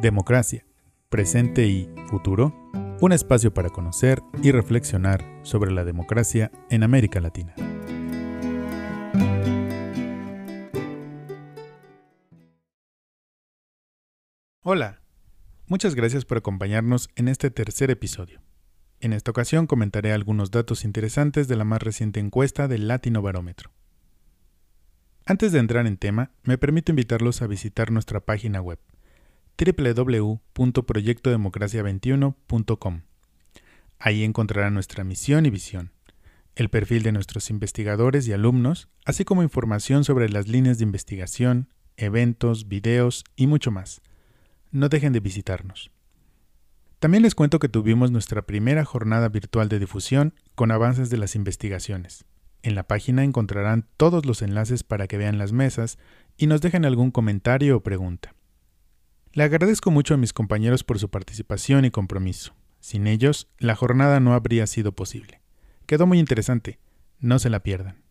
Democracia, presente y futuro, un espacio para conocer y reflexionar sobre la democracia en América Latina. Hola, muchas gracias por acompañarnos en este tercer episodio. En esta ocasión comentaré algunos datos interesantes de la más reciente encuesta del Latino Barómetro. Antes de entrar en tema, me permito invitarlos a visitar nuestra página web www.proyectodemocracia21.com. Ahí encontrarán nuestra misión y visión, el perfil de nuestros investigadores y alumnos, así como información sobre las líneas de investigación, eventos, videos y mucho más. No dejen de visitarnos. También les cuento que tuvimos nuestra primera jornada virtual de difusión con avances de las investigaciones. En la página encontrarán todos los enlaces para que vean las mesas y nos dejen algún comentario o pregunta. Le agradezco mucho a mis compañeros por su participación y compromiso. Sin ellos, la jornada no habría sido posible. Quedó muy interesante, no se la pierdan.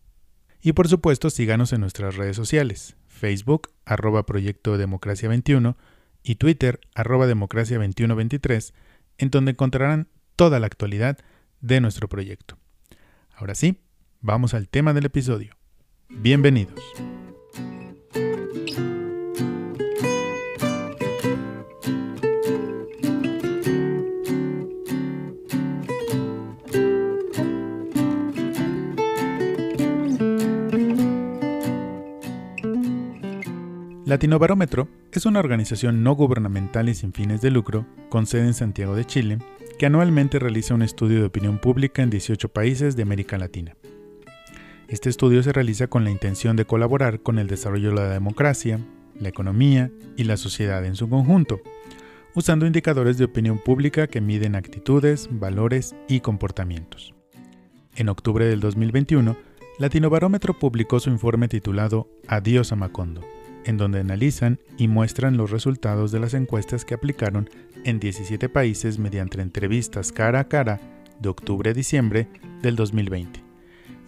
Y por supuesto, síganos en nuestras redes sociales, Facebook, arroba Proyecto Democracia 21, y Twitter, arroba Democracia 2123, en donde encontrarán toda la actualidad de nuestro proyecto. Ahora sí, vamos al tema del episodio. Bienvenidos. Latinobarómetro es una organización no gubernamental y sin fines de lucro, con sede en Santiago de Chile, que anualmente realiza un estudio de opinión pública en 18 países de América Latina. Este estudio se realiza con la intención de colaborar con el desarrollo de la democracia, la economía y la sociedad en su conjunto, usando indicadores de opinión pública que miden actitudes, valores y comportamientos. En octubre del 2021, Latinobarómetro publicó su informe titulado Adiós a Macondo, en donde analizan y muestran los resultados de las encuestas que aplicaron en 17 países mediante entrevistas cara a cara de octubre a diciembre del 2020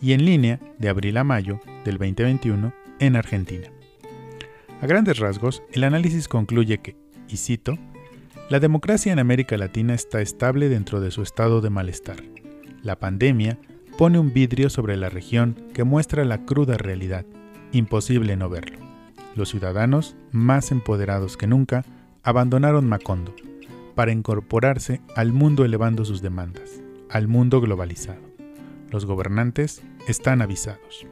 y en línea de abril a mayo del 2021 en Argentina. A grandes rasgos, el análisis concluye que, y cito, la democracia en América Latina está estable dentro de su estado de malestar. La pandemia pone un vidrio sobre la región que muestra la cruda realidad, imposible no verlo los ciudadanos, más empoderados que nunca, abandonaron Macondo para incorporarse al mundo elevando sus demandas, al mundo globalizado. Los gobernantes están avisados.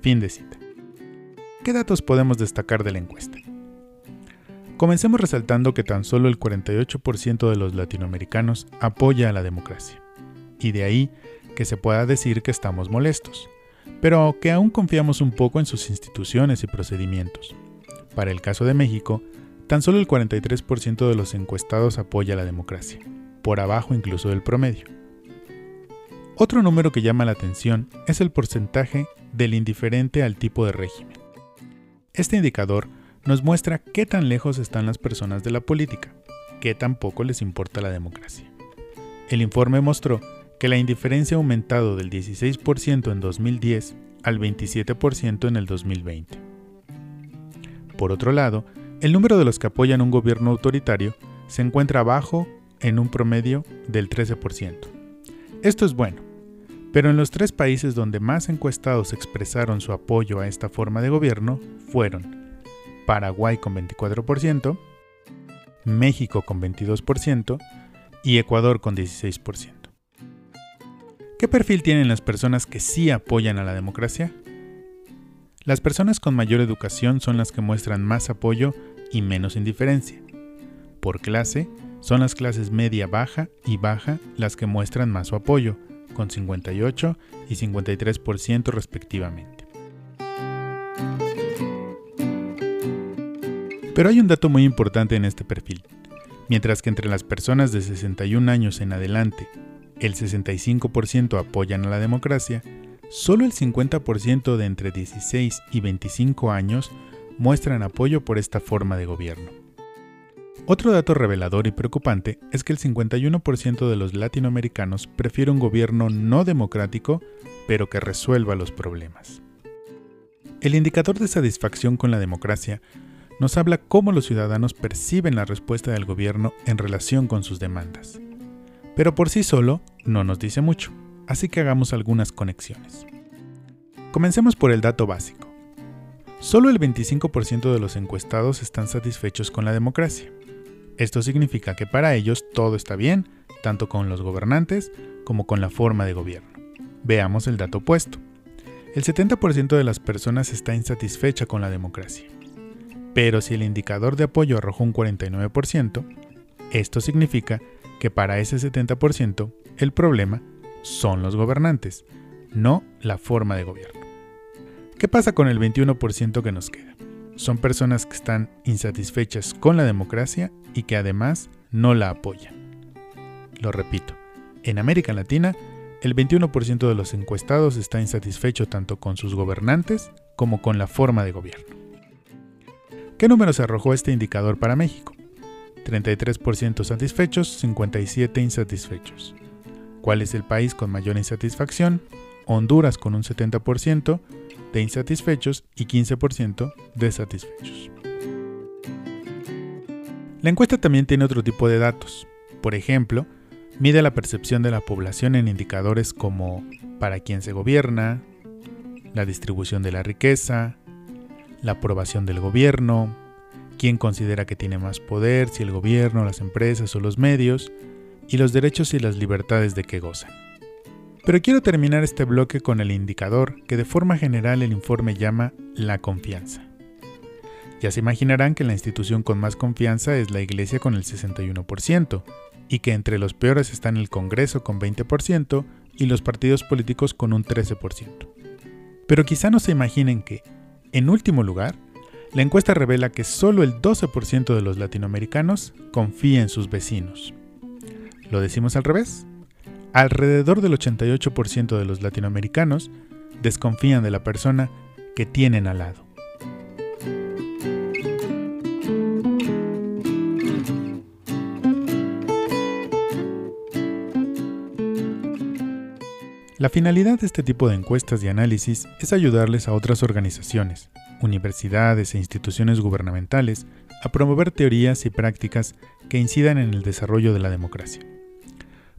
Fin de cita. ¿Qué datos podemos destacar de la encuesta? Comencemos resaltando que tan solo el 48% de los latinoamericanos apoya a la democracia, y de ahí que se pueda decir que estamos molestos, pero que aún confiamos un poco en sus instituciones y procedimientos. Para el caso de México, tan solo el 43% de los encuestados apoya la democracia, por abajo incluso del promedio. Otro número que llama la atención es el porcentaje del indiferente al tipo de régimen. Este indicador nos muestra qué tan lejos están las personas de la política, qué tan poco les importa la democracia. El informe mostró que la indiferencia ha aumentado del 16% en 2010 al 27% en el 2020. Por otro lado, el número de los que apoyan un gobierno autoritario se encuentra bajo en un promedio del 13%. Esto es bueno, pero en los tres países donde más encuestados expresaron su apoyo a esta forma de gobierno fueron Paraguay con 24%, México con 22% y Ecuador con 16%. ¿Qué perfil tienen las personas que sí apoyan a la democracia? Las personas con mayor educación son las que muestran más apoyo y menos indiferencia. Por clase, son las clases media baja y baja las que muestran más su apoyo, con 58 y 53% respectivamente. Pero hay un dato muy importante en este perfil. Mientras que entre las personas de 61 años en adelante el 65% apoyan a la democracia, solo el 50% de entre 16 y 25 años muestran apoyo por esta forma de gobierno. Otro dato revelador y preocupante es que el 51% de los latinoamericanos prefiere un gobierno no democrático, pero que resuelva los problemas. El indicador de satisfacción con la democracia nos habla cómo los ciudadanos perciben la respuesta del gobierno en relación con sus demandas. Pero por sí solo no nos dice mucho, así que hagamos algunas conexiones. Comencemos por el dato básico. Solo el 25% de los encuestados están satisfechos con la democracia. Esto significa que para ellos todo está bien, tanto con los gobernantes como con la forma de gobierno. Veamos el dato opuesto. El 70% de las personas está insatisfecha con la democracia. Pero si el indicador de apoyo arrojó un 49%, esto significa que para ese 70% el problema son los gobernantes, no la forma de gobierno. ¿Qué pasa con el 21% que nos queda? Son personas que están insatisfechas con la democracia y que además no la apoyan. Lo repito, en América Latina, el 21% de los encuestados está insatisfecho tanto con sus gobernantes como con la forma de gobierno. ¿Qué números arrojó este indicador para México? 33% satisfechos, 57 insatisfechos. ¿Cuál es el país con mayor insatisfacción? Honduras con un 70% de insatisfechos y 15% de satisfechos. La encuesta también tiene otro tipo de datos. Por ejemplo, mide la percepción de la población en indicadores como para quién se gobierna, la distribución de la riqueza, la aprobación del gobierno, quién considera que tiene más poder, si el gobierno, las empresas o los medios, y los derechos y las libertades de que gozan. Pero quiero terminar este bloque con el indicador que de forma general el informe llama la confianza. Ya se imaginarán que la institución con más confianza es la Iglesia con el 61%, y que entre los peores están el Congreso con 20% y los partidos políticos con un 13%. Pero quizá no se imaginen que, en último lugar, la encuesta revela que solo el 12% de los latinoamericanos confía en sus vecinos. ¿Lo decimos al revés? Alrededor del 88% de los latinoamericanos desconfían de la persona que tienen al lado. La finalidad de este tipo de encuestas y análisis es ayudarles a otras organizaciones, universidades e instituciones gubernamentales a promover teorías y prácticas que incidan en el desarrollo de la democracia.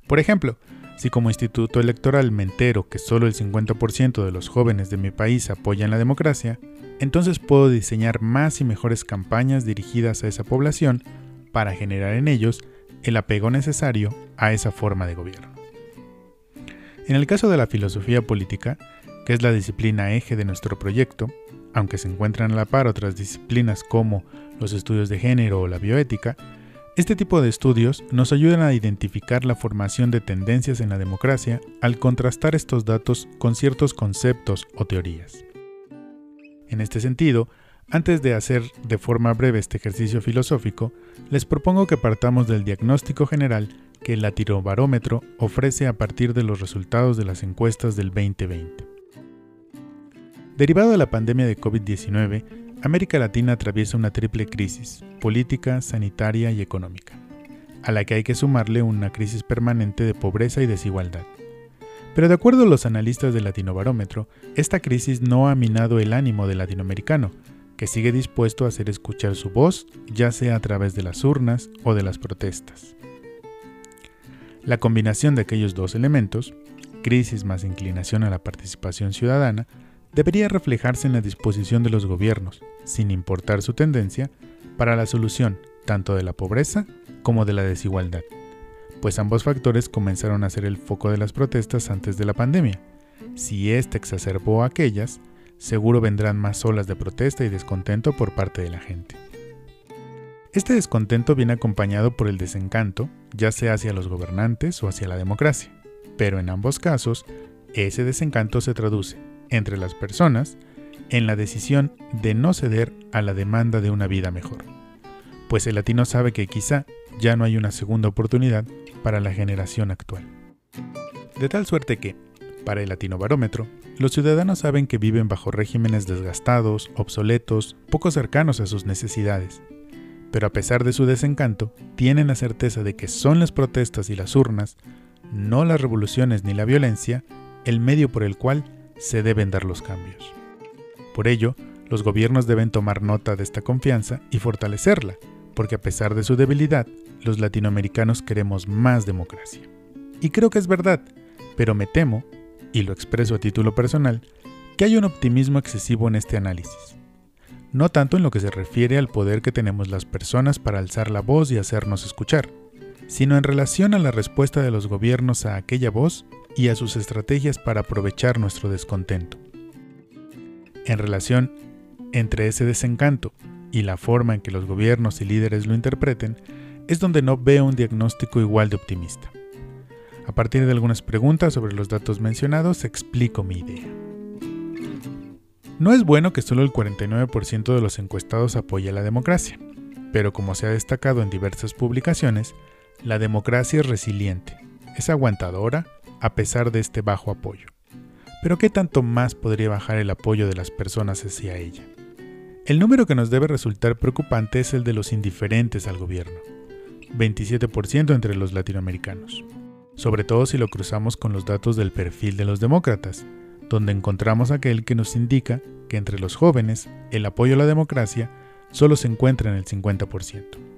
Por ejemplo, si como instituto electoral me entero que solo el 50% de los jóvenes de mi país apoyan la democracia, entonces puedo diseñar más y mejores campañas dirigidas a esa población para generar en ellos el apego necesario a esa forma de gobierno. En el caso de la filosofía política, que es la disciplina eje de nuestro proyecto, aunque se encuentran a la par otras disciplinas como los estudios de género o la bioética, este tipo de estudios nos ayudan a identificar la formación de tendencias en la democracia al contrastar estos datos con ciertos conceptos o teorías. En este sentido, antes de hacer de forma breve este ejercicio filosófico, les propongo que partamos del diagnóstico general que el Latirobarómetro ofrece a partir de los resultados de las encuestas del 2020. Derivado de la pandemia de COVID-19, América Latina atraviesa una triple crisis, política, sanitaria y económica, a la que hay que sumarle una crisis permanente de pobreza y desigualdad. Pero de acuerdo a los analistas del Latinobarómetro, esta crisis no ha minado el ánimo del latinoamericano, que sigue dispuesto a hacer escuchar su voz, ya sea a través de las urnas o de las protestas. La combinación de aquellos dos elementos, crisis más inclinación a la participación ciudadana, debería reflejarse en la disposición de los gobiernos, sin importar su tendencia, para la solución tanto de la pobreza como de la desigualdad, pues ambos factores comenzaron a ser el foco de las protestas antes de la pandemia. Si éste exacerbó aquellas, seguro vendrán más olas de protesta y descontento por parte de la gente. Este descontento viene acompañado por el desencanto, ya sea hacia los gobernantes o hacia la democracia, pero en ambos casos, ese desencanto se traduce entre las personas en la decisión de no ceder a la demanda de una vida mejor, pues el latino sabe que quizá ya no hay una segunda oportunidad para la generación actual. De tal suerte que, para el latino barómetro, los ciudadanos saben que viven bajo regímenes desgastados, obsoletos, poco cercanos a sus necesidades, pero a pesar de su desencanto, tienen la certeza de que son las protestas y las urnas, no las revoluciones ni la violencia, el medio por el cual se deben dar los cambios. Por ello, Los gobiernos deben tomar nota de esta confianza y fortalecerla, porque a pesar de su debilidad, los latinoamericanos queremos más democracia. Y creo que es verdad, pero me temo, y lo expreso a título personal, que hay un optimismo excesivo en este análisis. No tanto en lo que se refiere al poder que tenemos las personas para alzar la voz y hacernos escuchar, sino en relación a la respuesta de los gobiernos a aquella voz y a sus estrategias para aprovechar nuestro descontento. En relación entre ese desencanto y la forma en que los gobiernos y líderes lo interpreten, es donde no veo un diagnóstico igual de optimista. A partir de algunas preguntas sobre los datos mencionados, explico mi idea. No es bueno que solo el 49% de los encuestados apoye la democracia, pero como se ha destacado en diversas publicaciones, la democracia es resiliente, es aguantadora a pesar de este bajo apoyo. Pero ¿qué tanto más podría bajar el apoyo de las personas hacia ella? El número que nos debe resultar preocupante es el de los indiferentes al gobierno, 27% entre los latinoamericanos, sobre todo si lo cruzamos con los datos del perfil de los demócratas, donde encontramos aquel que nos indica que entre los jóvenes el apoyo a la democracia solo se encuentra en el 50%.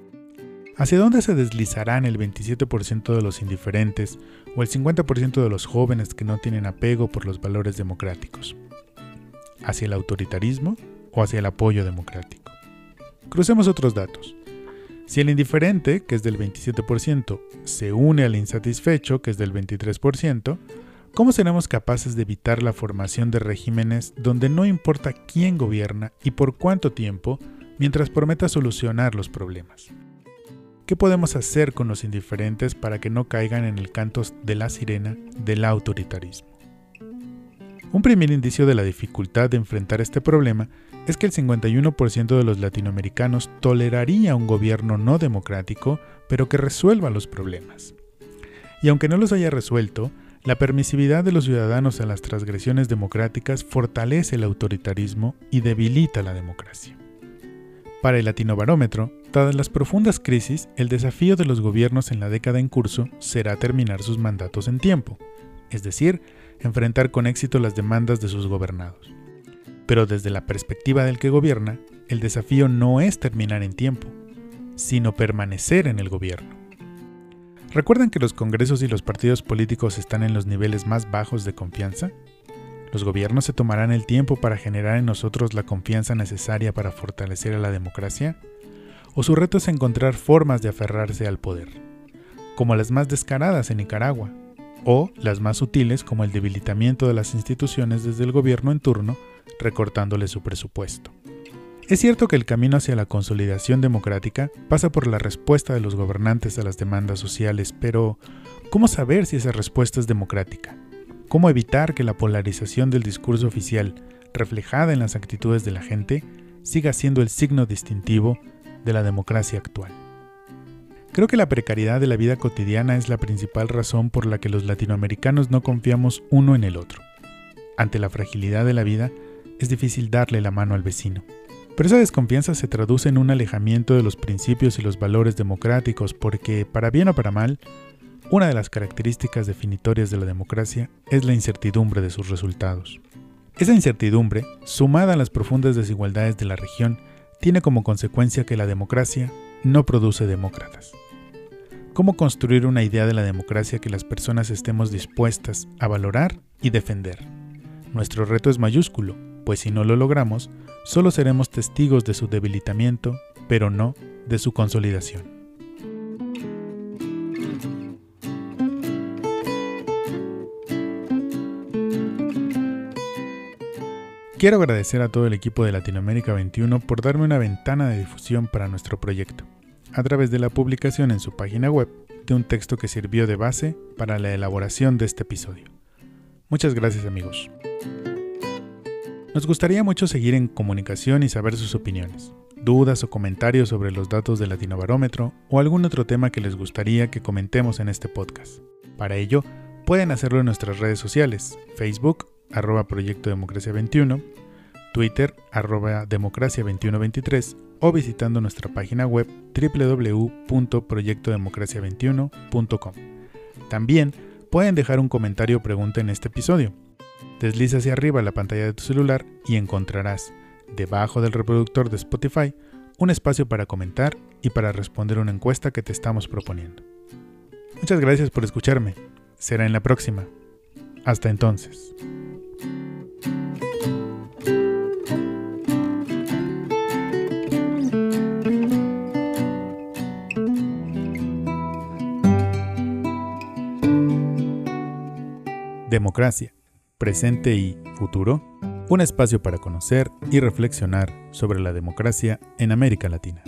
¿Hacia dónde se deslizarán el 27% de los indiferentes o el 50% de los jóvenes que no tienen apego por los valores democráticos? ¿Hacia el autoritarismo o hacia el apoyo democrático? Crucemos otros datos. Si el indiferente, que es del 27%, se une al insatisfecho, que es del 23%, ¿cómo seremos capaces de evitar la formación de regímenes donde no importa quién gobierna y por cuánto tiempo mientras prometa solucionar los problemas? ¿Qué podemos hacer con los indiferentes para que no caigan en el canto de la sirena del autoritarismo? Un primer indicio de la dificultad de enfrentar este problema es que el 51% de los latinoamericanos toleraría un gobierno no democrático, pero que resuelva los problemas. Y aunque no los haya resuelto, la permisividad de los ciudadanos a las transgresiones democráticas fortalece el autoritarismo y debilita la democracia. Para el Latinobarómetro, dadas las profundas crisis, el desafío de los gobiernos en la década en curso será terminar sus mandatos en tiempo, es decir, enfrentar con éxito las demandas de sus gobernados. Pero desde la perspectiva del que gobierna, el desafío no es terminar en tiempo, sino permanecer en el gobierno. ¿Recuerdan que los congresos y los partidos políticos están en los niveles más bajos de confianza? Los gobiernos se tomarán el tiempo para generar en nosotros la confianza necesaria para fortalecer a la democracia? ¿O su reto es encontrar formas de aferrarse al poder? Como las más descaradas en Nicaragua, o las más sutiles como el debilitamiento de las instituciones desde el gobierno en turno, recortándole su presupuesto. Es cierto que el camino hacia la consolidación democrática pasa por la respuesta de los gobernantes a las demandas sociales, pero ¿cómo saber si esa respuesta es democrática? Cómo evitar que la polarización del discurso oficial, reflejada en las actitudes de la gente, siga siendo el signo distintivo de la democracia actual. Creo que la precariedad de la vida cotidiana es la principal razón por la que los latinoamericanos no confiamos uno en el otro. Ante la fragilidad de la vida, es difícil darle la mano al vecino. Pero esa desconfianza se traduce en un alejamiento de los principios y los valores democráticos porque, para bien o para mal, una de las características definitorias de la democracia es la incertidumbre de sus resultados. Esa incertidumbre, sumada a las profundas desigualdades de la región, tiene como consecuencia que la democracia no produce demócratas. ¿Cómo construir una idea de la democracia que las personas estemos dispuestas a valorar y defender? Nuestro reto es mayúsculo, pues si no lo logramos, solo seremos testigos de su debilitamiento, pero no de su consolidación. Quiero agradecer a todo el equipo de Latinoamérica 21 por darme una ventana de difusión para nuestro proyecto, a través de la publicación en su página web de un texto que sirvió de base para la elaboración de este episodio. Muchas gracias amigos. Nos gustaría mucho seguir en comunicación y saber sus opiniones, dudas o comentarios sobre los datos del Latinobarómetro o algún otro tema que les gustaría que comentemos en este podcast. Para ello, pueden hacerlo en nuestras redes sociales, Facebook arroba Proyecto Democracia 21, Twitter arroba Democracia 2123 o visitando nuestra página web www.proyectodemocracia21.com. También pueden dejar un comentario o pregunta en este episodio. Desliza hacia arriba la pantalla de tu celular y encontrarás debajo del reproductor de Spotify, un espacio para comentar y para responder una encuesta que te estamos proponiendo. Muchas gracias por escucharme. Será en la próxima. Hasta entonces. Democracia, presente y futuro, un espacio para conocer y reflexionar sobre la democracia en América Latina.